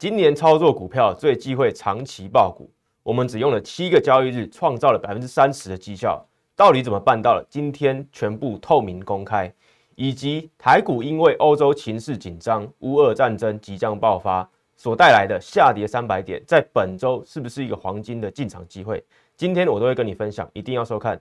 今年操作股票最忌讳长期爆股，我们只用了七个交易日，创造了百分之三十的绩效。到底怎么办到了？今天全部透明公开，以及台股因为欧洲情势紧张、乌俄战争即将爆发所带来的下跌三百点，在本周是不是一个黄金的进场机会？今天我都会跟你分享，一定要收看。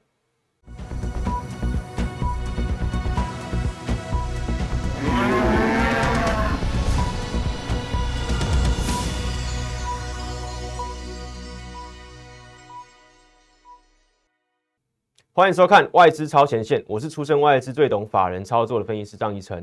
欢迎收看外资超前线，我是出身外资最懂法人操作的分析师张一成。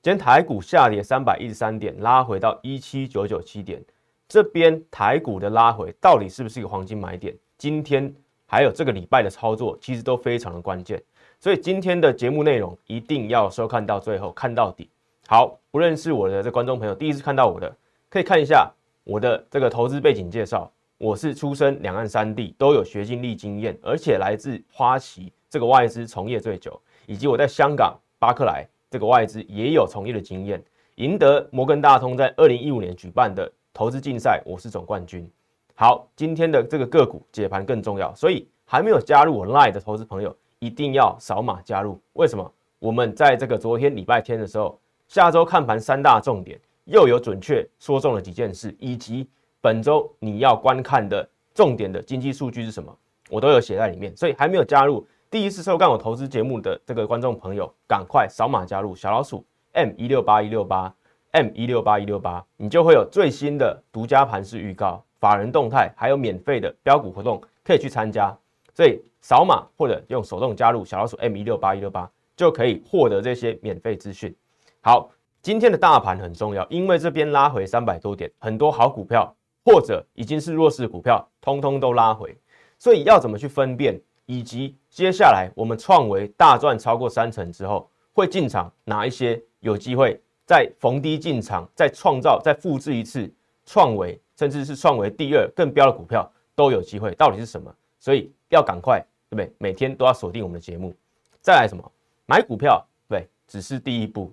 今天台股下跌三百一十三点，拉回到一七九九七点。这边台股的拉回到底是不是一个黄金买点？今天还有这个礼拜的操作，其实都非常的关键。所以今天的节目内容一定要收看到最后，看到底。好，不认识我的这观众朋友，第一次看到我的，可以看一下我的这个投资背景介绍。我是出身两岸三地，都有学经历经验，而且来自花旗这个外资从业最久，以及我在香港巴克莱这个外资也有从业的经验，赢得摩根大通在二零一五年举办的投资竞赛，我是总冠军。好，今天的这个个股解盘更重要，所以还没有加入我 Line 的投资朋友一定要扫码加入。为什么？我们在这个昨天礼拜天的时候，下周看盘三大重点又有准确说中了几件事，以及。本周你要观看的重点的经济数据是什么？我都有写在里面，所以还没有加入第一次收看我投资节目的这个观众朋友，赶快扫码加入小老鼠 M 一六八一六八 M 一六八一六八，你就会有最新的独家盘势预告、法人动态，还有免费的标股活动可以去参加。所以扫码或者用手动加入小老鼠 M 一六八一六八，就可以获得这些免费资讯。好，今天的大盘很重要，因为这边拉回三百多点，很多好股票。或者已经是弱势股票，通通都拉回，所以要怎么去分辨？以及接下来我们创维大赚超过三成之后，会进场哪一些有机会再逢低进场，再创造、再复制一次创维，甚至是创维第二更标的股票都有机会。到底是什么？所以要赶快，对不对？每天都要锁定我们的节目。再来什么？买股票，对，只是第一步。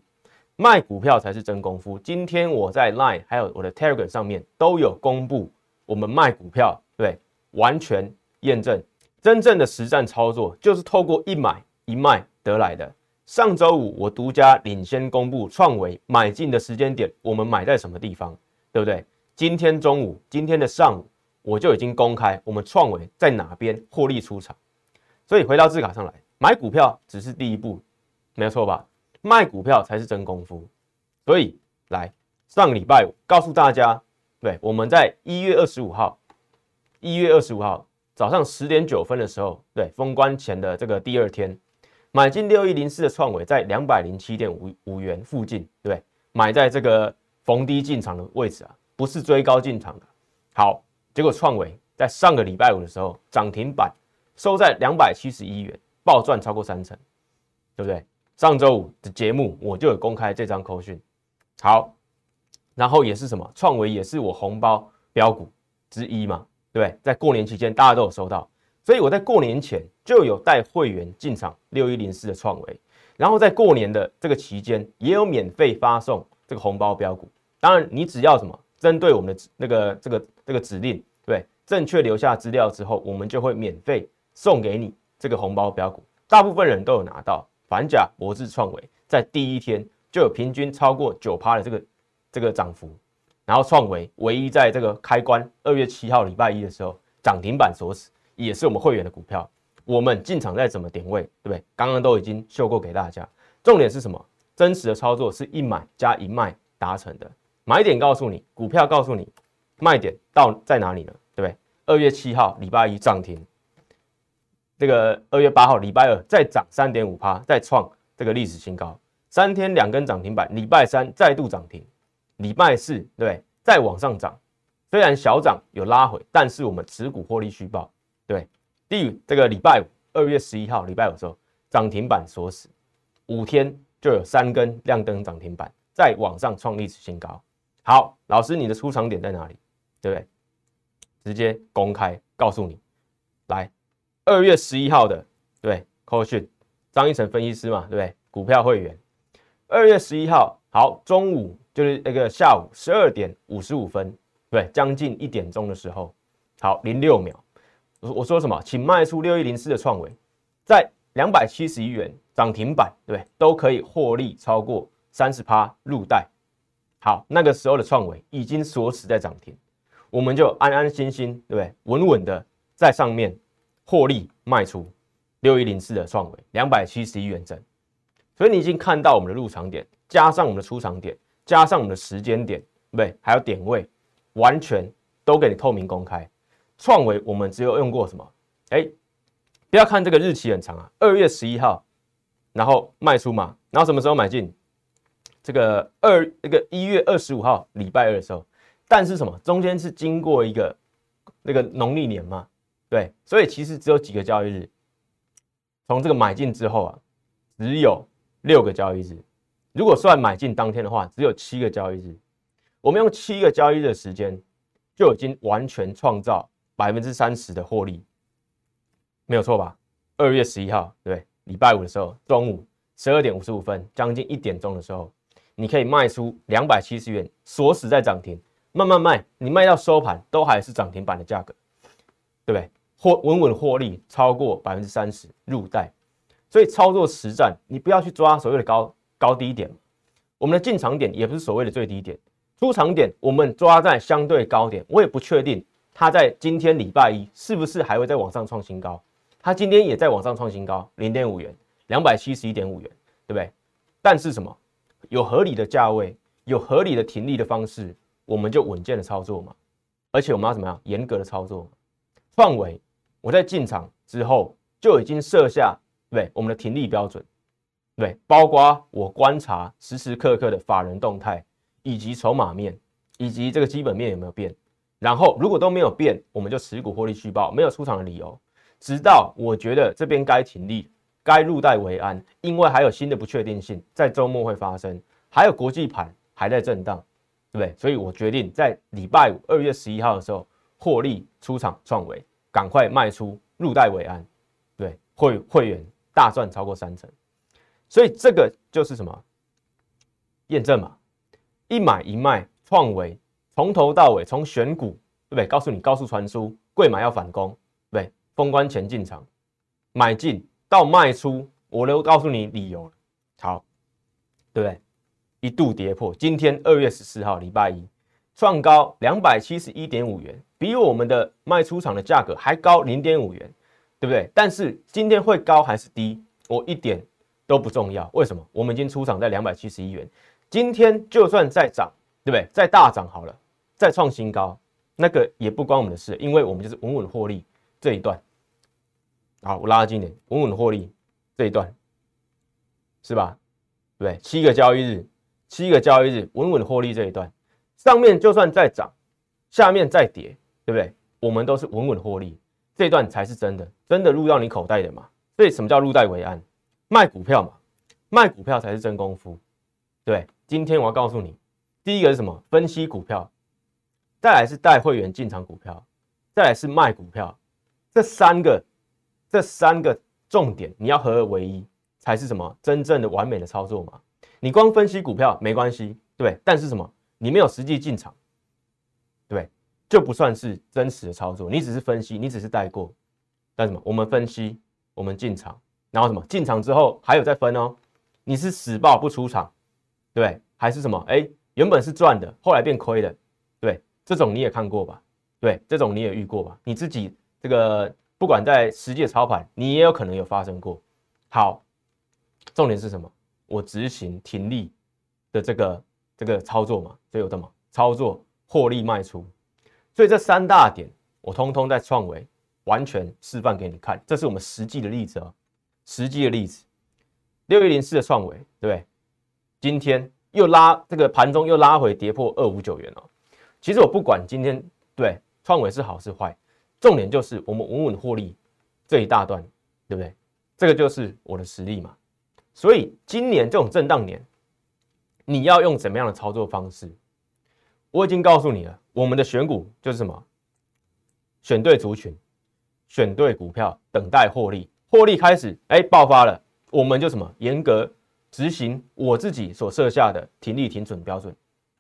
卖股票才是真功夫。今天我在 Line 还有我的 Telegram 上面都有公布，我们卖股票，对，完全验证真正的实战操作就是透过一买一卖得来的。上周五我独家领先公布创维买进的时间点，我们买在什么地方，对不对？今天中午，今天的上午我就已经公开我们创维在哪边获利出场。所以回到字卡上来，买股票只是第一步，没有错吧？卖股票才是真功夫，所以来上个礼拜告诉大家，对，我们在一月二十五号，一月二十五号早上十点九分的时候，对，封关前的这个第二天，买进六一零四的创伟在两百零七点五五元附近，对，买在这个逢低进场的位置啊，不是追高进场的。好，结果创伟在上个礼拜五的时候涨停板收在两百七十一元，暴赚超过三成，对不对？上周五的节目我就有公开这张口讯，好，然后也是什么创维也是我红包标股之一嘛，对不对？在过年期间大家都有收到，所以我在过年前就有带会员进场六一零四的创维，然后在过年的这个期间也有免费发送这个红包标股。当然你只要什么针对我们的那个这个这个指令，对，正确留下资料之后，我们就会免费送给你这个红包标股。大部分人都有拿到。反甲博智创维在第一天就有平均超过九趴的这个这个涨幅，然后创维唯一在这个开关二月七号礼拜一的时候涨停板锁死，也是我们会员的股票。我们进场在怎么点位，对不对？刚刚都已经秀过给大家。重点是什么？真实的操作是一买加一卖达成的。买点告诉你，股票告诉你，卖点到在哪里呢？对不对？二月七号礼拜一涨停。这个二月八号礼拜二再涨三点五趴，再创这个历史新高，三天两根涨停板。礼拜三再度涨停，礼拜四对再往上涨，虽然小涨有拉回，但是我们持股获利续报。对，第这个礼拜五二月十一号礼拜五的时候涨停板锁死，五天就有三根亮灯涨停板，再往上创历史新高。好，老师你的出场点在哪里？对不对？直接公开告诉你，来。二月十一号的对，扣讯张一成分析师嘛，对不对？股票会员，二月十一号好，中午就是那个下午十二点五十五分，对，将近一点钟的时候，好，零六秒，我我说什么？请卖出六一零四的创维，在两百七十一元涨停板，对，都可以获利超过三十趴入袋。好，那个时候的创维已经锁死在涨停，我们就安安心心，对不对？稳稳的在上面获利卖出六一零四的创维两百七十一元整。所以你已经看到我们的入场点，加上我们的出场点，加上我们的时间点，对不对？还有点位，完全都给你透明公开。创维我们只有用过什么？哎，不要看这个日期很长啊，二月十一号，然后卖出嘛，然后什么时候买进？这个二那个一月二十五号礼拜二的时候，但是什么？中间是经过一个那个农历年嘛，对，所以其实只有几个交易日。从这个买进之后啊，只有六个交易日。如果算买进当天的话，只有七个交易日。我们用七个交易日的时间，就已经完全创造百分之三十的获利，没有错吧？二月十一号，对，礼拜五的时候，中午十二点五十五分，将近一点钟的时候。你可以卖出两百七十元，锁死在涨停，慢慢卖，你卖到收盘都还是涨停板的价格，对不对？获稳稳获利超过百分之三十入袋，所以操作实战，你不要去抓所谓的高高低点，我们的进场点也不是所谓的最低点，出场点我们抓在相对高点，我也不确定它在今天礼拜一是不是还会再往上创新高，它今天也在往上创新高，零点五元，两百七十一点五元，对不对？但是什么？有合理的价位，有合理的停利的方式，我们就稳健的操作嘛。而且我们要怎么样？严格的操作。范围，我在进场之后就已经设下对我们的停利标准，对，包括我观察时时刻刻的法人动态，以及筹码面，以及这个基本面有没有变。然后如果都没有变，我们就持股获利续报，没有出场的理由，直到我觉得这边该停利。该入袋为安，因为还有新的不确定性在周末会发生，还有国际盘还在震荡，对不对？所以我决定在礼拜五二月十一号的时候获利出场创维，赶快卖出入袋为安，对会会员大赚超过三成，所以这个就是什么验证嘛？一买一卖创维从头到尾从选股对不对？告诉你高速传输，贵买要反攻，对封关前进场买进。到卖出，我都告诉你理由。好，对不对？一度跌破，今天二月十四号，礼拜一，创高两百七十一点五元，比我们的卖出厂的价格还高零点五元，对不对？但是今天会高还是低，我一点都不重要。为什么？我们已经出厂在两百七十一元，今天就算再涨，对不对？再大涨好了，再创新高，那个也不关我们的事，因为我们就是稳稳获利这一段。好，我拉近点，稳稳获利这一段，是吧？对，七个交易日，七个交易日，稳稳获利这一段，上面就算再涨，下面再跌，对不对？我们都是稳稳获利，这段才是真的，真的入到你口袋的嘛？所以什么叫入袋为安？卖股票嘛，卖股票才是真功夫。对，今天我要告诉你，第一个是什么？分析股票，再来是带会员进场股票，再来是卖股票，这三个。这三个重点你要合二为一，才是什么真正的完美的操作嘛？你光分析股票没关系，对，但是什么？你没有实际进场，对，就不算是真实的操作。你只是分析，你只是带过，但什么？我们分析，我们进场，然后什么？进场之后还有再分哦。你是死报不出场，对，还是什么？哎，原本是赚的，后来变亏的，对，这种你也看过吧？对，这种你也遇过吧？你自己这个。不管在实际操盘，你也有可能有发生过。好，重点是什么？我执行停利的这个这个操作嘛，所以有什么操作获利卖出，所以这三大点我通通在创维完全示范给你看，这是我们实际的例子哦，实际的例子。六一零四的创维，对不对？今天又拉这个盘中又拉回跌破二五九元哦。其实我不管今天对创维是好是坏。重点就是我们稳稳获利这一大段，对不对？这个就是我的实力嘛。所以今年这种震荡年，你要用怎么样的操作方式？我已经告诉你了，我们的选股就是什么？选对族群，选对股票，等待获利，获利开始哎爆发了，我们就什么严格执行我自己所设下的停利停损标准，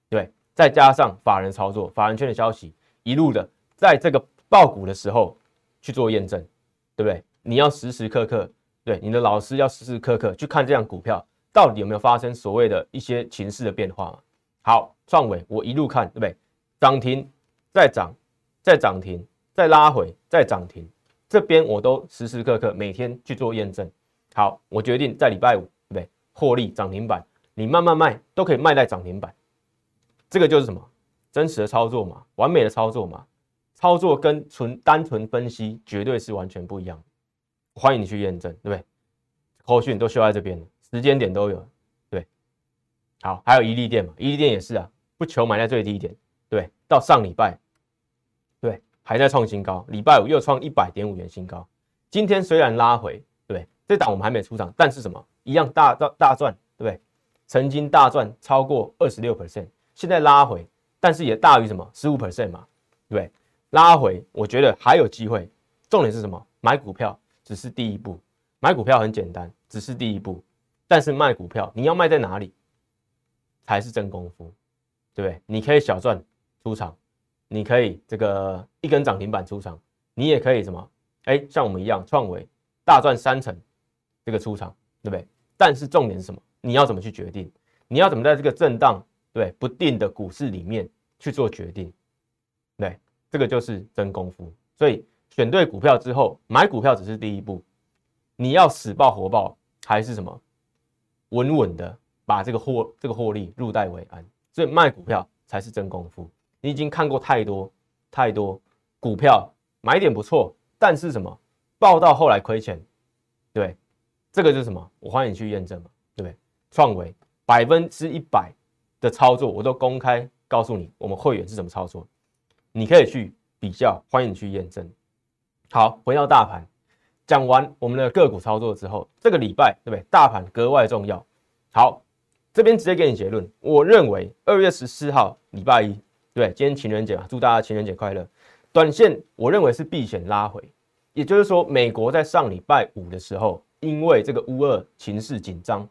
对，再加上法人操作、法人圈的消息，一路的在这个爆股的时候去做验证，对不对？你要时时刻刻，对你的老师要时时刻刻去看这样股票到底有没有发生所谓的一些情势的变化嘛？好，创伟我一路看，对不对？涨停再涨，再涨停，再拉回，再涨停，这边我都时时刻刻每天去做验证。好，我决定在礼拜五，对不对？获利涨停板，你慢慢卖都可以卖在涨停板。这个就是什么？真实的操作嘛，完美的操作嘛。操作跟纯单纯分析绝对是完全不一样。欢迎你去验证，对不对？后续你都需要在这边时间点都有。对，好，还有一利店嘛，一利店也是啊，不求买在最低点，对，到上礼拜，对，还在创新高，礼拜五又创一百点五元新高。今天虽然拉回。对这档我们还没出场，但是什么一样大大大赚，对不对？曾经大赚超过二十六 percent，现在拉回，但是也大于什么十五 percent 嘛，对？拉回，我觉得还有机会。重点是什么？买股票只是第一步，买股票很简单，只是第一步。但是卖股票，你要卖在哪里才是真功夫，对不对？你可以小赚出场，你可以这个一根涨停板出场，你也可以什么？哎，像我们一样创维大赚三成。这个出场对不对？但是重点是什么？你要怎么去决定？你要怎么在这个震荡对不定的股市里面去做决定？对，这个就是真功夫。所以选对股票之后，买股票只是第一步，你要死抱活抱还是什么？稳稳的把这个获这个获利入袋为安。所以卖股票才是真功夫。你已经看过太多太多股票买点不错，但是什么爆到后来亏钱，对。这个就是什么？我欢迎你去验证嘛，对不对？创维百分之一百的操作，我都公开告诉你，我们会员是怎么操作，你可以去比较，欢迎你去验证。好，回到大盘，讲完我们的个股操作之后，这个礼拜对不对？大盘格外重要。好，这边直接给你结论，我认为二月十四号礼拜一，对，今天情人节嘛，祝大家情人节快乐。短线我认为是避险拉回，也就是说，美国在上礼拜五的时候。因为这个乌二情势紧张，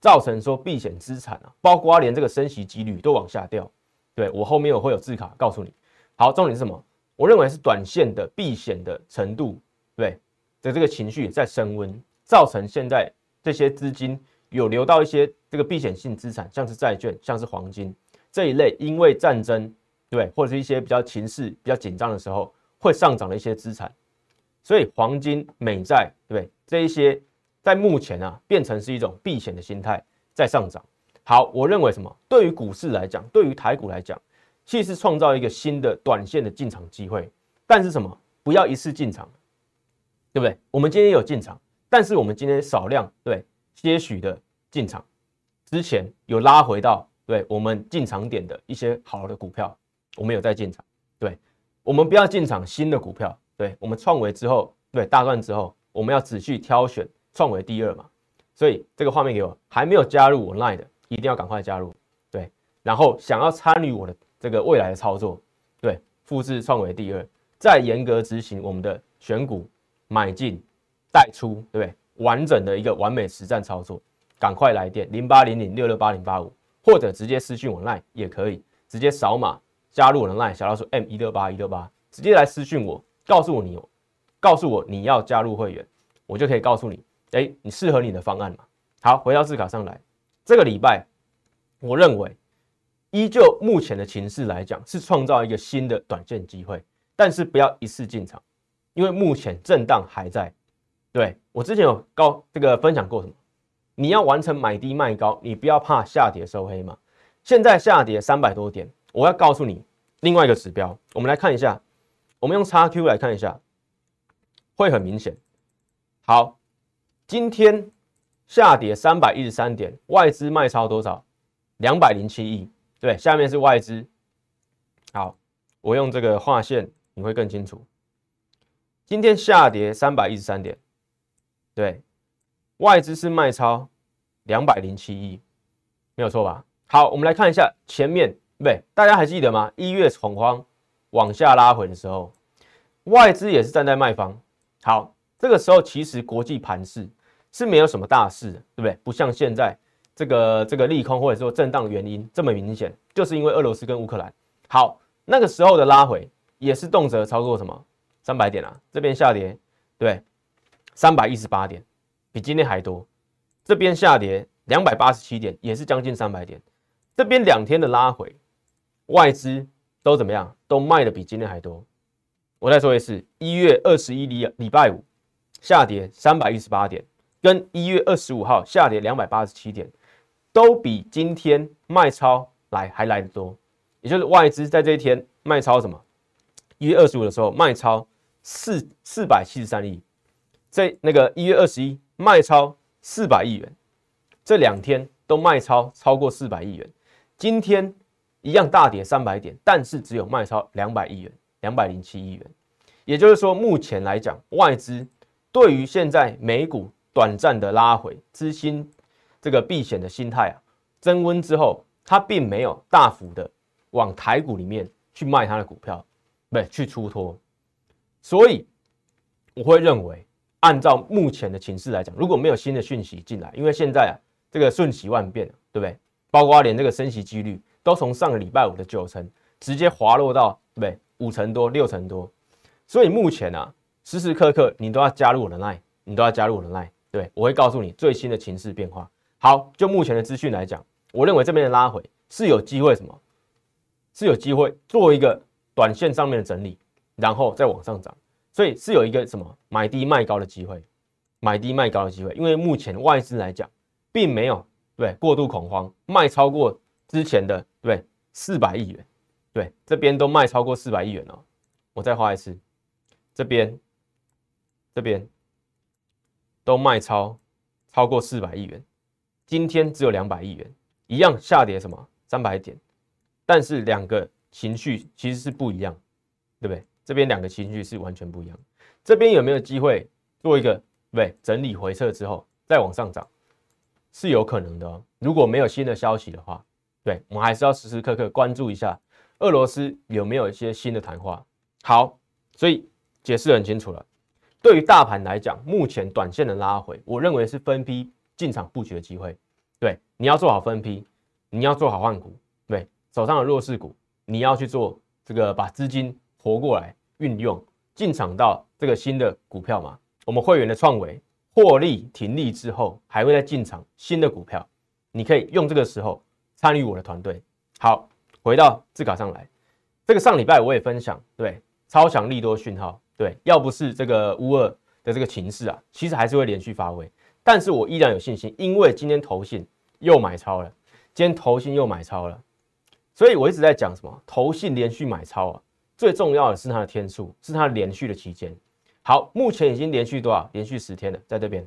造成说避险资产啊，包括连这个升息几率都往下掉。对我后面我会有字卡告诉你。好，重点是什么？我认为是短线的避险的程度，对的这个情绪在升温，造成现在这些资金有流到一些这个避险性资产，像是债券、像是黄金这一类，因为战争对或者是一些比较情势比较紧张的时候会上涨的一些资产。所以黄金、美债，对不对？这一些在目前啊，变成是一种避险的心态在上涨。好，我认为什么？对于股市来讲，对于台股来讲，其实创造一个新的短线的进场机会。但是什么？不要一次进场，对不对？我们今天有进场，但是我们今天少量对些许的进场，之前有拉回到对我们进场点的一些好的股票，我们有在进场。对，我们不要进场新的股票。对我们创维之后，对大赚之后，我们要仔细挑选创维第二嘛。所以这个画面给我还没有加入我 Line 的，一定要赶快加入。对，然后想要参与我的这个未来的操作，对，复制创维第二，再严格执行我们的选股、买进、带出，对不对？完整的一个完美实战操作，赶快来电零八零零六六八零八五，或者直接私讯我 Line 也可以，直接扫码加入我的 Line 小老鼠 M 一六八一六八，直接来私讯我。告诉我你，告诉我你要加入会员，我就可以告诉你，哎，你适合你的方案嘛？好，回到字卡上来，这个礼拜，我认为依旧目前的情势来讲，是创造一个新的短线机会，但是不要一次进场，因为目前震荡还在。对我之前有高这个分享过什么？你要完成买低卖高，你不要怕下跌收黑嘛。现在下跌三百多点，我要告诉你另外一个指标，我们来看一下。我们用叉 Q 来看一下，会很明显。好，今天下跌三百一十三点，外资卖超多少？两百零七亿。对，下面是外资。好，我用这个划线，你会更清楚。今天下跌三百一十三点，对，外资是卖超两百零七亿，没有错吧？好，我们来看一下前面，对，大家还记得吗？一月恐慌。往下拉回的时候，外资也是站在卖方。好，这个时候其实国际盘势是没有什么大事的，对不对？不像现在这个这个利空或者说震荡原因这么明显，就是因为俄罗斯跟乌克兰。好，那个时候的拉回也是动辄超过什么三百点啊？这边下跌，对，三百一十八点，比今天还多。这边下跌两百八十七点，也是将近三百点。这边两天的拉回，外资都怎么样？都卖的比今天还多。我再说一次，一月二十一礼礼拜五下跌三百一十八点，跟一月二十五号下跌两百八十七点，都比今天卖超来还来得多。也就是外资在这一天卖超什么？一月二十五的时候卖超四四百七十三亿，在那个一月二十一卖超四百亿元，这两天都卖超超过四百亿元。今天一样大跌三百点，但是只有卖超两百亿元，两百零七亿元。也就是说，目前来讲，外资对于现在美股短暂的拉回，资金这个避险的心态啊，增温之后，它并没有大幅的。往台股里面去卖它的股票，不对，去出脱，所以我会认为，按照目前的情势来讲，如果没有新的讯息进来，因为现在啊，这个瞬息万变，对不对？包括连这个升息几率都从上个礼拜五的九成，直接滑落到对不对五成多、六成多，所以目前啊，时时刻刻你都要加入我的 line，你都要加入我的 line，对我会告诉你最新的情势变化。好，就目前的资讯来讲，我认为这边的拉回是有机会什么？是有机会做一个短线上面的整理，然后再往上涨，所以是有一个什么买低卖高的机会，买低卖高的机会。因为目前外资来讲，并没有对过度恐慌，卖超过之前的对四百亿元，对这边都卖超过四百亿元了。我再画一次，这边这边都卖超超过四百亿元，今天只有两百亿元，一样下跌什么三百点。但是两个情绪其实是不一样，对不对？这边两个情绪是完全不一样。这边有没有机会做一个对整理回撤之后再往上涨，是有可能的哦。如果没有新的消息的话，对我们还是要时时刻刻关注一下俄罗斯有没有一些新的谈话。好，所以解释很清楚了。对于大盘来讲，目前短线的拉回，我认为是分批进场布局的机会。对，你要做好分批，你要做好换股。对手上的弱势股，你要去做这个，把资金活过来运用，进场到这个新的股票嘛？我们会员的创维获利停利之后，还会再进场新的股票，你可以用这个时候参与我的团队。好，回到字卡上来，这个上礼拜我也分享，对，超强利多讯号，对，要不是这个乌二的这个情势啊，其实还是会连续发威，但是我依然有信心，因为今天投信又买超了，今天投信又买超了。所以我一直在讲什么？投信连续买超啊，最重要的是它的天数，是它连续的期间。好，目前已经连续多少？连续十天了，在这边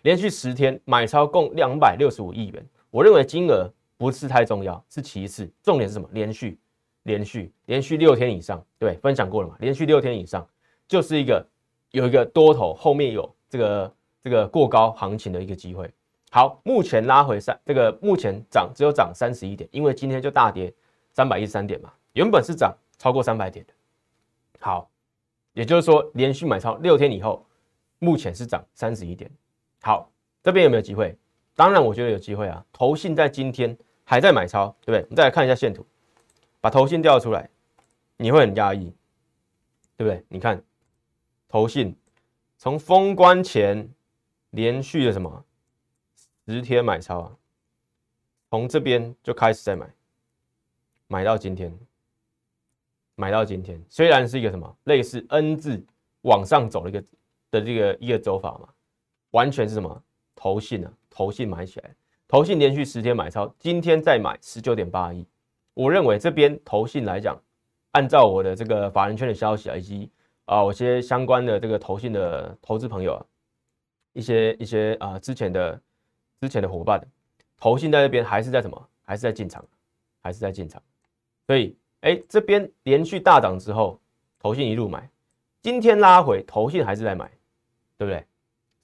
连续十天买超共两百六十五亿元。我认为金额不是太重要，是其次，重点是什么？连续连续连续六天以上，对，分享过了嘛？连续六天以上就是一个有一个多头后面有这个这个过高行情的一个机会。好，目前拉回三，这个目前涨只有涨三十一点，因为今天就大跌三百一十三点嘛，原本是涨超过三百点的。好，也就是说连续买超六天以后，目前是涨三十一点。好，这边有没有机会？当然我觉得有机会啊。投信在今天还在买超，对不对？我们再来看一下线图，把投信调出来，你会很压抑，对不对？你看投信从封关前连续的什么？十天买超啊，从这边就开始在买，买到今天，买到今天，虽然是一个什么类似 N 字往上走的一个的这个一个走法嘛，完全是什么投信啊，投信买起来，投信连续十天买超，今天再买十九点八亿，我认为这边投信来讲，按照我的这个法人圈的消息啊，以及啊，我些相关的这个投信的投资朋友啊，一些一些啊之前的。之前的伙伴，投信在这边还是在什么？还是在进场，还是在进场。所以，哎，这边连续大涨之后，投信一路买，今天拉回，投信还是在买，对不对？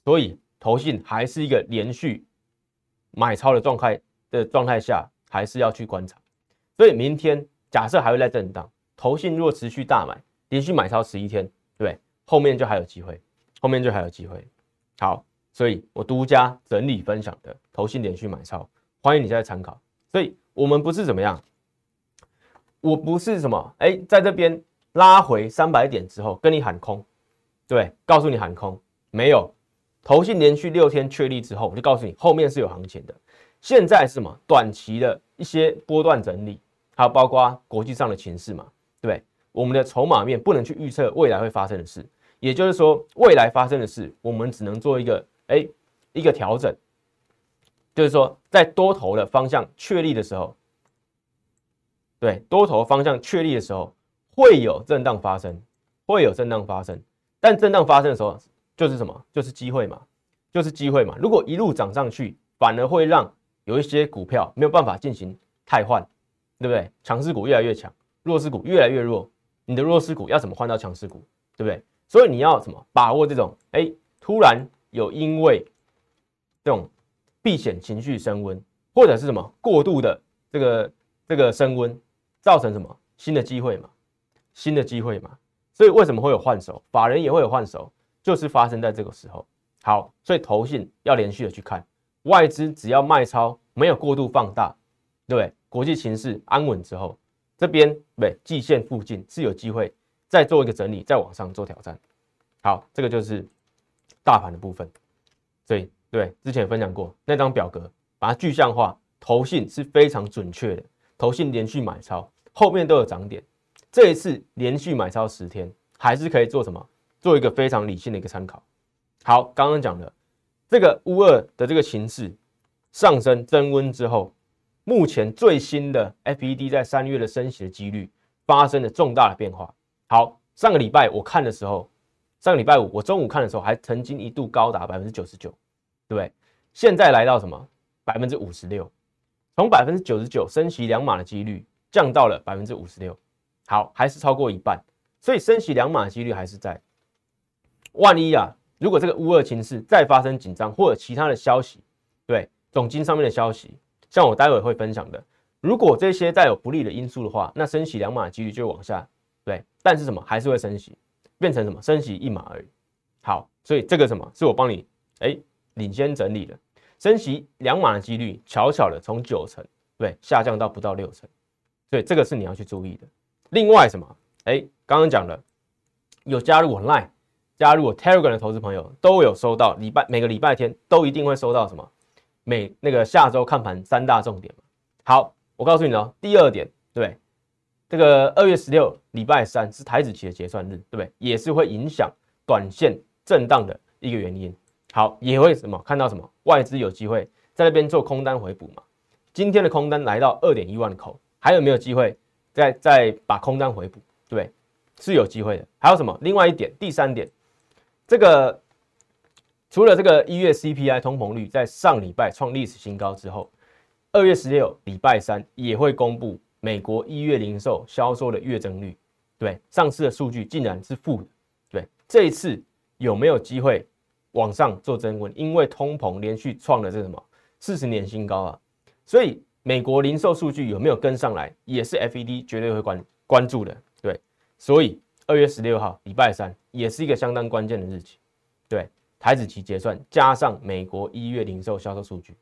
所以，投信还是一个连续买超的状态的状态下，还是要去观察。所以，明天假设还会在震荡，投信若持续大买，连续买超十一天，对对？后面就还有机会，后面就还有机会。好。所以我独家整理分享的投信连续买超，欢迎你再参考。所以我们不是怎么样，我不是什么哎，在这边拉回三百点之后跟你喊空，对，告诉你喊空，没有。投信连续六天确立之后，我就告诉你后面是有行情的。现在是什么？短期的一些波段整理，还有包括国际上的情势嘛，对我们的筹码面不能去预测未来会发生的事，也就是说，未来发生的事，我们只能做一个哎一个调整，就是说，在多头的方向确立的时候，对多头方向确立的时候，会有震荡发生，会有震荡发生，但震荡发生的时候，就是什么？就是机会嘛，就是机会嘛。如果一路涨上去，反而会让有一些股票没有办法进行汰换，对不对？强势股越来越强，弱势股越来越弱。你的弱势股要怎么换到强势股，对不对？所以你要什么把握这种哎，突然有因为这种避险情绪升温，或者是什么过度的这个这个升温，造成什么新的机会嘛？新的机会嘛？所以为什么会有换手？法人也会有换手，就是发生在这个时候。好，所以投信要连续的去看。外资只要卖超没有过度放大，对不对？国际形势安稳之后，这边对季线附近是有机会再做一个整理，再往上做挑战。好，这个就是大盘的部分。所以对之前分享过那张表格，把它具象化，投信是非常准确的。投信连续买超，后面都有涨点。这一次连续买超十天，还是可以做什么？做一个非常理性的一个参考。好，刚刚讲的。这个乌二的这个形势上升增温之后，目前最新的 FED 在三月的升息的几率发生了重大的变化。好，上个礼拜我看的时候，上个礼拜五我中午看的时候还曾经一度高达百分之九十九，对不对？现在来到什么百分之五十六，从百分之九十九升息两码的几率降到了百分之五十六，好，还是超过一半，所以升息两码的几率还是在。万一啊！如果这个乌二情势再发生紧张，或者其他的消息，对总金上面的消息，像我待会会分享的，如果这些再有不利的因素的话，那升息两码的几率就往下，对，但是什么还是会升息，变成什么升息一码而已。好，所以这个什么是我帮你哎领先整理的，升息两码的几率悄悄的从九成对下降到不到六成，所以这个是你要去注意的。另外什么哎刚刚讲了有加入我 Line。加入我 Telegram 的投资朋友都有收到礼拜每个礼拜天都一定会收到什么？每那个下周看盘三大重点嘛。好，我告诉你哦，第二点，对，这个二月十六礼拜三是台子期的结算日，对不对？也是会影响短线震荡的一个原因。好，也会什么看到什么外资有机会在那边做空单回补嘛？今天的空单来到二点一万口，还有没有机会再再把空单回补？对，是有机会的。还有什么？另外一点，第三点。这个除了这个一月 CPI 通膨率在上礼拜创历史新高之后，二月十六礼拜三也会公布美国一月零售销售的月增率，对，上次的数据竟然是负的，对，这一次有没有机会往上做增温？因为通膨连续创了这什么四十年新高啊，所以美国零售数据有没有跟上来，也是 FED 绝对会关关注的，对，所以。二月十六号，礼拜三，也是一个相当关键的日期。对，台子期结算，加上美国一月零售销售数据，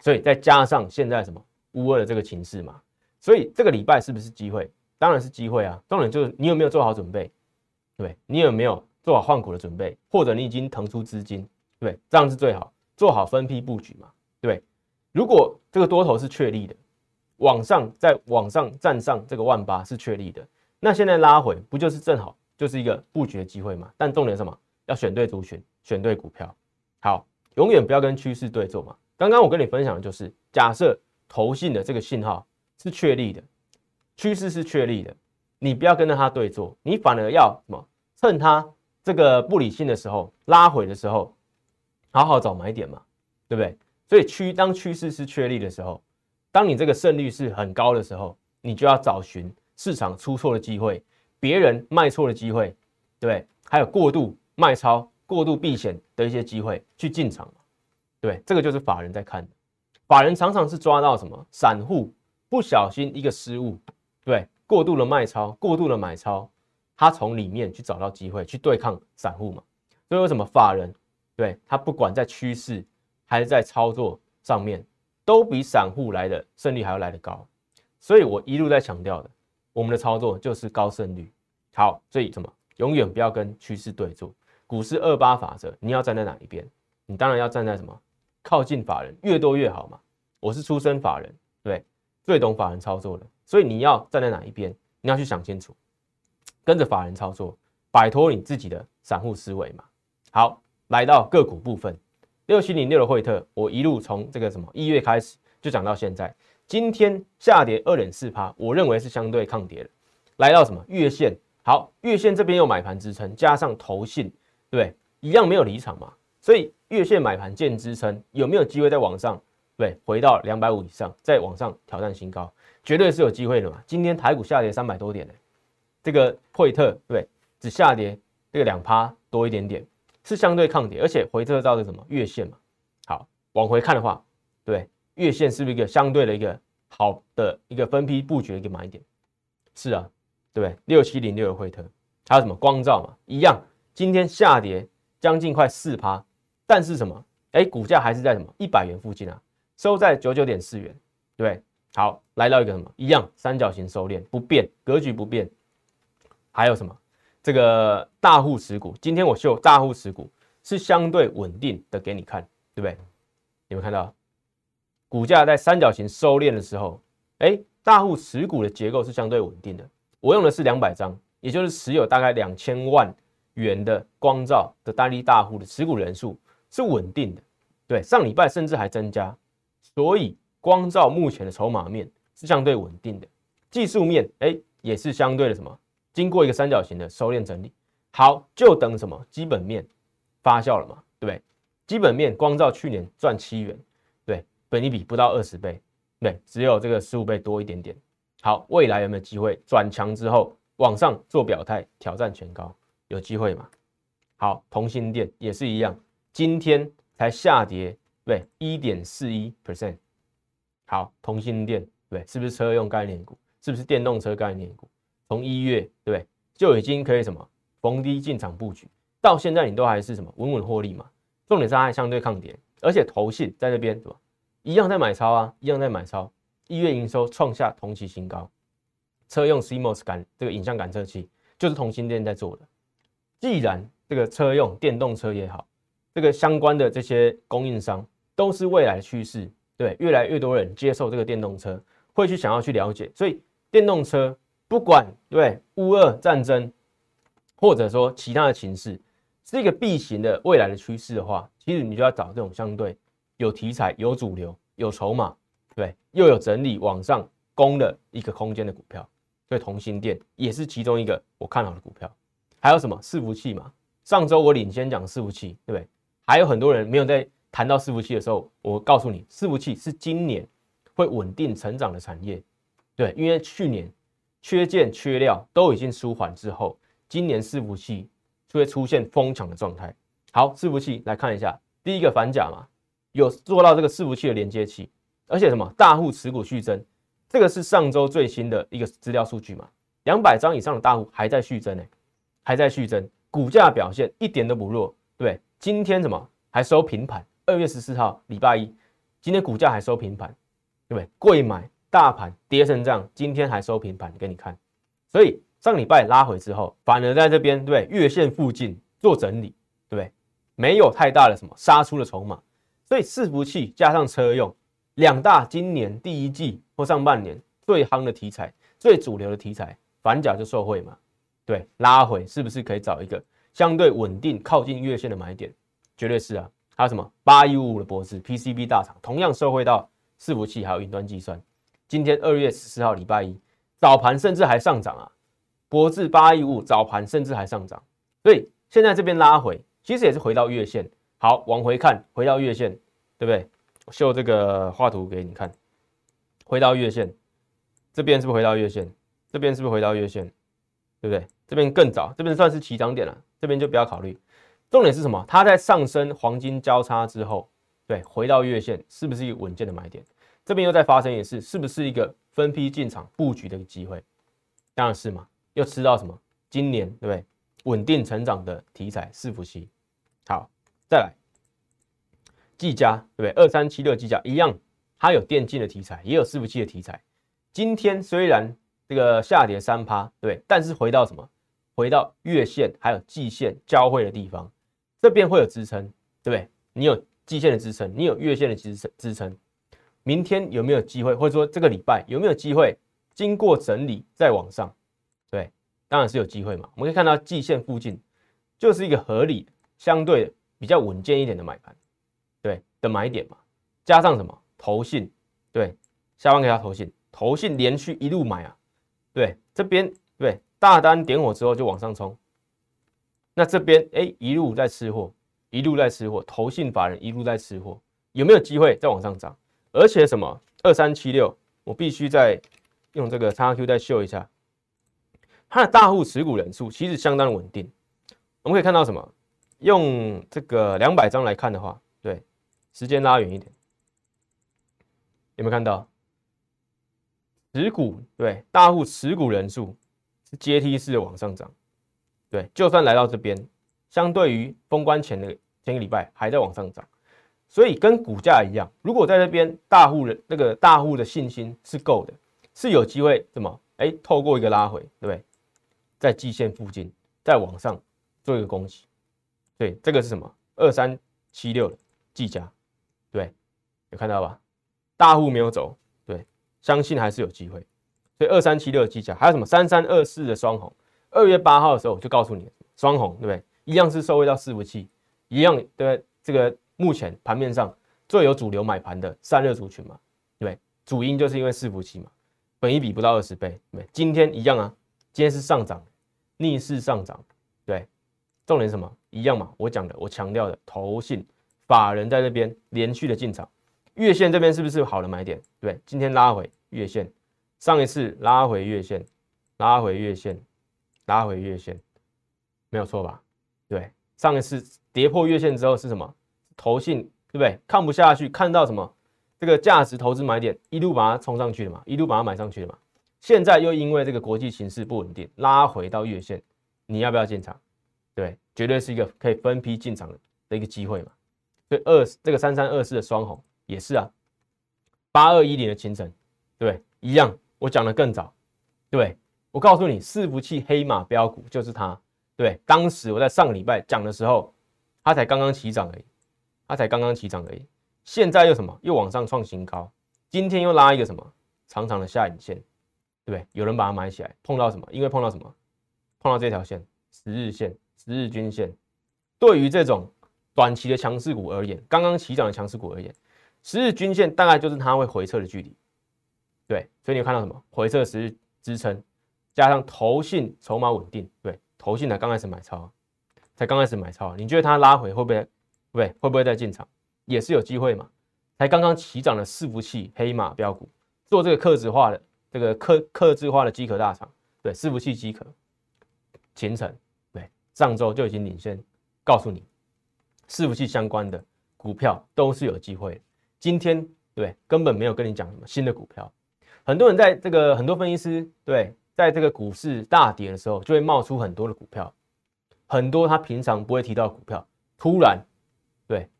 所以再加上现在什么乌二的这个情势嘛，所以这个礼拜是不是机会？当然是机会啊！重点就是你有没有做好准备？对，你有没有做好换股的准备？或者你已经腾出资金？对，这样是最好，做好分批布局嘛。对，如果这个多头是确立的，往上在往上站上这个万八是确立的。那现在拉回不就是正好就是一个布局的机会吗？但重点什么？要选对族群，选对股票。好，永远不要跟趋势对坐嘛。刚刚我跟你分享的就是，假设投信的这个信号是确立的，趋势是确立的，你不要跟着它对坐，你反而要什么？趁它这个不理性的时候，拉回的时候，好好找买点嘛，对不对？所以趋当趋势是确立的时候，当你这个胜率是很高的时候，你就要找寻。市场出错的机会，别人卖错的机会，对，还有过度卖超、过度避险的一些机会去进场对，这个就是法人在看的。法人常常是抓到什么散户不小心一个失误，对，过度的卖超、过度的买超，他从里面去找到机会去对抗散户嘛。所以为什么法人对他不管在趋势还是在操作上面，都比散户来的胜率还要来得高。所以我一路在强调的，我们的操作就是高胜率。好，所以什么？永远不要跟趋势对坐。股市二八法则，你要站在哪一边？你当然要站在什么？靠近法人，越多越好嘛。我是出身法人，对，最懂法人操作的，所以你要站在哪一边？你要去想清楚，跟着法人操作，摆脱你自己的散户思维嘛。好，来到个股部分，六七零六的惠特，我一路从这个什么一月开始就讲到现在，今天下跌二点四趴，我认为是相对抗跌的。来到什么月线？好，月线这边有买盘支撑，加上投信，对，一样没有离场嘛。所以月线买盘见支撑，有没有机会在往上？对，回到两百五以上，再往上挑战新高？绝对是有机会的嘛！今天台股下跌三百多点呢，这个惠特对只下跌这个两趴多一点点，是相对抗跌，而且回撤到的什么月线嘛？好，往回看的话，对月线是不是一个相对的一个好的一个分批布局的一个买点？是啊，对不对？六七零六的惠特，还有什么光照嘛？一样，今天下跌将近快四趴，但是什么？哎，股价还是在什么一百元附近啊？收在九九点四元，对。好，来到一个什么一样三角形收敛不变，格局不变。还有什么？这个大户持股，今天我秀大户持股是相对稳定的给你看，对不对？有没有看到股价在三角形收敛的时候，哎，大户持股的结构是相对稳定的。我用的是两百张，也就是持有大概两千万元的光照的单一大户的持股人数是稳定的。对，上礼拜甚至还增加，所以。光照目前的筹码面是相对稳定的，技术面哎也是相对的什么？经过一个三角形的收敛整理，好，就等什么？基本面发酵了嘛，对不对？基本面光照去年赚七元，对，本一比不到二十倍，对，只有这个十五倍多一点点。好，未来有没有机会转强之后往上做表态，挑战全高？有机会吗？好，同心店也是一样，今天才下跌，对，一点四一 percent。好，同心电对，是不是车用概念股？是不是电动车概念股？从一月对，就已经可以什么逢低进场布局，到现在你都还是什么稳稳获利嘛？重点是它还相对抗跌，而且投信在那边什么一样在买超啊，一样在买超。一月营收创下同期新高，车用 CMOS 感这个影像感测器就是同心电在做的。既然这个车用电动车也好，这个相关的这些供应商都是未来的趋势。对，越来越多人接受这个电动车，会去想要去了解，所以电动车不管对乌俄战争，或者说其他的情势，是一个必行的未来的趋势的话，其实你就要找这种相对有题材、有主流、有筹码，对，又有整理往上攻的一个空间的股票。所以同心电也是其中一个我看好的股票。还有什么伺服器嘛？上周我领先讲伺服器，对不对？还有很多人没有在。谈到伺服器的时候，我告诉你，伺服器是今年会稳定成长的产业。对，因为去年缺件缺料都已经舒缓之后，今年伺服器就会出现疯抢的状态。好，伺服器来看一下，第一个反甲嘛，有做到这个伺服器的连接器，而且什么大户持股续增，这个是上周最新的一个资料数据嘛，两百张以上的大户还在续增呢，还在续增，股价表现一点都不弱。对，今天什么还收平盘。二月十四号，礼拜一，今天股价还收平盘，对不对？贵买大盘跌成这样，今天还收平盘给你看。所以上礼拜拉回之后，反而在这边对月线附近做整理，对？没有太大的什么杀出的筹码。所以伺服器加上车用两大今年第一季或上半年最夯的题材、最主流的题材，反甲就受惠嘛？对，拉回是不是可以找一个相对稳定、靠近月线的买点？绝对是啊。还有什么八一五五的博士 PCB 大厂，同样受惠到伺服器还有云端计算。今天二月十四号礼拜一早盘甚至还上涨啊！博智八一五早盘甚至还上涨，所以现在这边拉回，其实也是回到月线。好，往回看，回到月线，对不对？秀这个画图给你看，回到月线，这边是不是回到月线？这边是不是回到月线？对不对？这边更早，这边算是起涨点了，这边就不要考虑。重点是什么？它在上升黄金交叉之后，对，回到月线，是不是一个稳健的买点？这边又在发生一次，是不是一个分批进场布局的一个机会？当然是嘛。又吃到什么？今年对不对？稳定成长的题材伺服器。好，再来技嘉对不对？二三七六技嘉一样，它有电竞的题材，也有伺服器的题材。今天虽然这个下跌三趴，对，但是回到什么？回到月线还有季线交汇的地方，这边会有支撑，对不对？你有季线的支撑，你有月线的支撑支撑。明天有没有机会，或者说这个礼拜有没有机会经过整理再往上？对，当然是有机会嘛。我们可以看到季线附近就是一个合理、相对比较稳健一点的买盘，对的买点嘛。加上什么投信，对，下方给他投信，投信连续一路买啊，对，这边对大单点火之后就往上冲，那这边哎一路在吃货，一路在吃货，投信法人一路在吃货，有没有机会再往上涨？而且什么二三七六，我必须再用这个叉 Q 再秀一下，它的大户持股人数其实相当稳定。我们可以看到什么？用这个两百张来看的话，对，时间拉远一点，有没有看到持股？对，大户持股人数是阶梯式的往上涨。对，就算来到这边，相对于封关前的前一个礼拜还在往上涨。所以跟股价一样，如果在这边大户的那个大户的信心是够的，是有机会怎么？哎，透过一个拉回，对不对？在季线附近再往上做一个攻击，对，这个是什么？二三七六的计价，对，有看到吧？大户没有走，对，相信还是有机会。所以二三七六的计价，还有什么？三三二四的双红，二月八号的时候我就告诉你，双红，对不对？一样是收回到伺服器，一样对不对这个。目前盘面上最有主流买盘的散热族群嘛，对主因就是因为伺服器嘛，本一比不到二十倍，对今天一样啊，今天是上涨，逆势上涨，对，重点什么？一样嘛，我讲的，我强调的，投信法人在这边连续的进场，月线这边是不是好的买点？对，今天拉回月线，上一次拉回月线，拉回月线，拉回月线，没有错吧？对，上一次跌破月线之后是什么？投信对不对？看不下去，看到什么这个价值投资买点，一路把它冲上去了嘛，一路把它买上去了嘛。现在又因为这个国际形势不稳定，拉回到月线，你要不要进场？对，绝对是一个可以分批进场的一个机会嘛。所以二这个三三二四的双红也是啊，八二一零的清晨，对，一样。我讲的更早，对我告诉你，伺服器黑马标股就是它。对，当时我在上个礼拜讲的时候，它才刚刚起涨而已。它才刚刚起涨而已，现在又什么？又往上创新高，今天又拉一个什么长长的下影线，对不对？有人把它买起来，碰到什么？因为碰到什么？碰到这条线，十日线、十日均线。对于这种短期的强势股而言，刚刚起涨的强势股而言，十日均线大概就是它会回撤的距离。对，所以你看到什么？回撤十日支撑，加上投信筹码稳定，对，投信才刚开始买超，才刚开始买超，你觉得它拉回会不会？对，会不会再进场，也是有机会嘛？才刚刚起涨的伺服器黑马标股，做这个克制化的这个克克制化的机壳大厂，对，伺服器机壳，前程，对，上周就已经领先告诉你，伺服器相关的股票都是有机会。今天对，根本没有跟你讲什么新的股票，很多人在这个很多分析师对，在这个股市大跌的时候，就会冒出很多的股票，很多他平常不会提到股票，突然。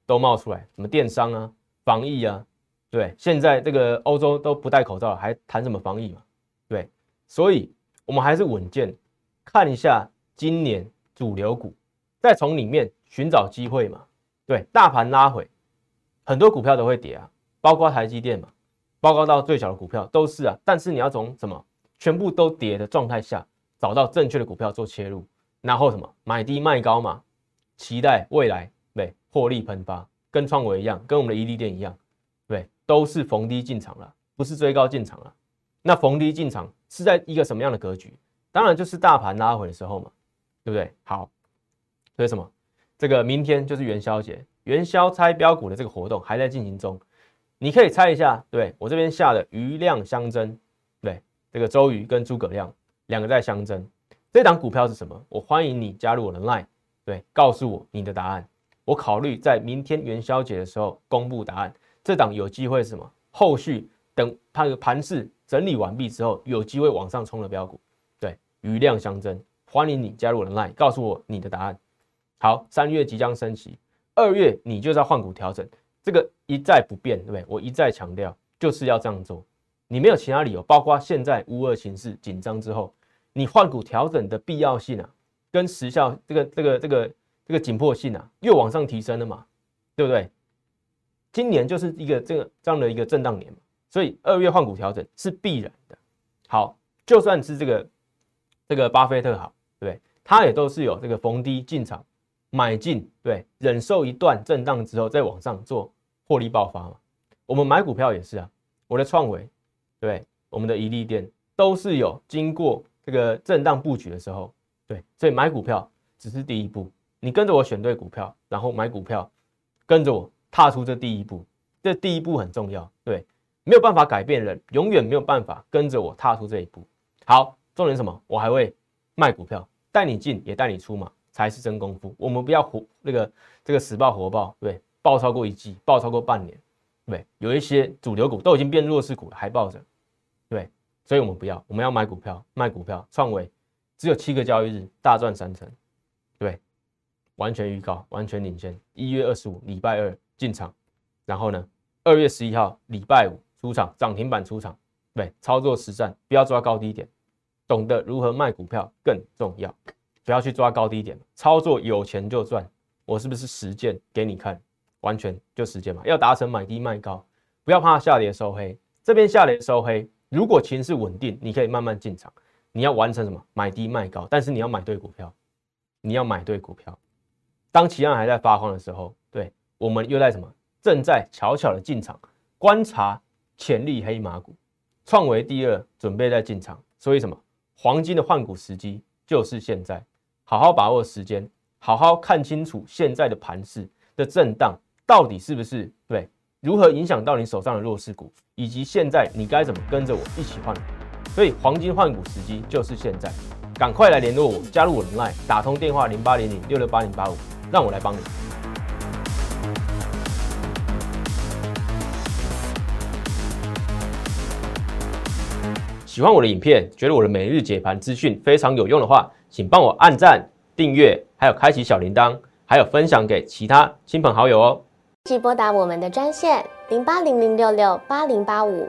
都冒出来，什么电商啊、防疫啊，对，现在这个欧洲都不戴口罩，还谈什么防疫嘛？对，所以我们还是稳健，看一下今年主流股，再从里面寻找机会嘛。对，大盘拉回，很多股票都会跌啊，包括台积电嘛，包括到最小的股票都是啊。但是你要从什么全部都跌的状态下，找到正确的股票做切入，然后什么买低卖高嘛，期待未来。获利喷发，跟创维一样，跟我们的伊利店一样，对，都是逢低进场了，不是追高进场了。那逢低进场是在一个什么样的格局？当然就是大盘拉回的时候嘛，对不对？好，所以什么？这个明天就是元宵节，元宵猜标股的这个活动还在进行中，你可以猜一下，对我这边下的余量相争，对，这个周瑜跟诸葛亮两个在相争，这档股票是什么？我欢迎你加入我的 line，对，告诉我你的答案。我考虑在明天元宵节的时候公布答案。这档有机会是什么？后续等它的盘势整理完毕之后，有机会往上冲的标股。对，余量相争，欢迎你加入我的 line，告诉我你的答案。好，三月即将升息，二月你就是要换股调整，这个一再不变，对不对？我一再强调就是要这样做，你没有其他理由，包括现在乌二形势紧张之后，你换股调整的必要性啊，跟时效这个这个这个这个紧迫性啊，又往上提升了嘛，对不对？今年就是一个这个这样的一个震荡年嘛，所以二月换股调整是必然的。好，就算是这个这个巴菲特好，对不对？他也都是有这个逢低进场买进，对，忍受一段震荡之后再往上做获利爆发嘛。我们买股票也是啊，我的创维，对，我们的宜利店都是有经过这个震荡布局的时候，对，所以买股票只是第一步，你跟着我选对股票，然后买股票，跟着我。踏出这第一步，这第一步很重要，对，没有办法改变人，永远没有办法跟着我踏出这一步。好，重点什么？我还会卖股票，带你进也带你出嘛，才是真功夫。我们不要活那个这个死抱活抱，对，抱超过一季，抱超过半年，对，有一些主流股都已经变弱势股了，还抱着，对，所以我们不要，我们要买股票，卖股票，创维只有七个交易日，大赚三成，对，完全预告，完全领先，一月二十五，礼拜二。进场，然后呢？二月十一号礼拜五出场，涨停板出场，对，操作实战，不要抓高低点，懂得如何卖股票更重要，不要去抓高低点，操作有钱就赚。我是不是实践给你看？完全就实践嘛，要达成买低卖高，不要怕下跌收黑。这边下跌收黑，如果情势稳定，你可以慢慢进场。你要完成什么？买低卖高，但是你要买对股票，你要买对股票。当其他还在发慌的时候，对。我们又在什么？正在悄悄的进场观察潜力黑马股，创维第二，准备在进场。所以什么？黄金的换股时机就是现在，好好把握时间，好好看清楚现在的盘势的震荡到底是不是对？如何影响到你手上的弱势股，以及现在你该怎么跟着我一起换？所以黄金换股时机就是现在，赶快来联络我，加入我的 line，打通电话零八零零六六八零八五，让我来帮你。喜欢我的影片，觉得我的每日解盘资讯非常有用的话，请帮我按赞、订阅，还有开启小铃铛，还有分享给其他亲朋好友哦。即拨打我们的专线零八零零六六八零八五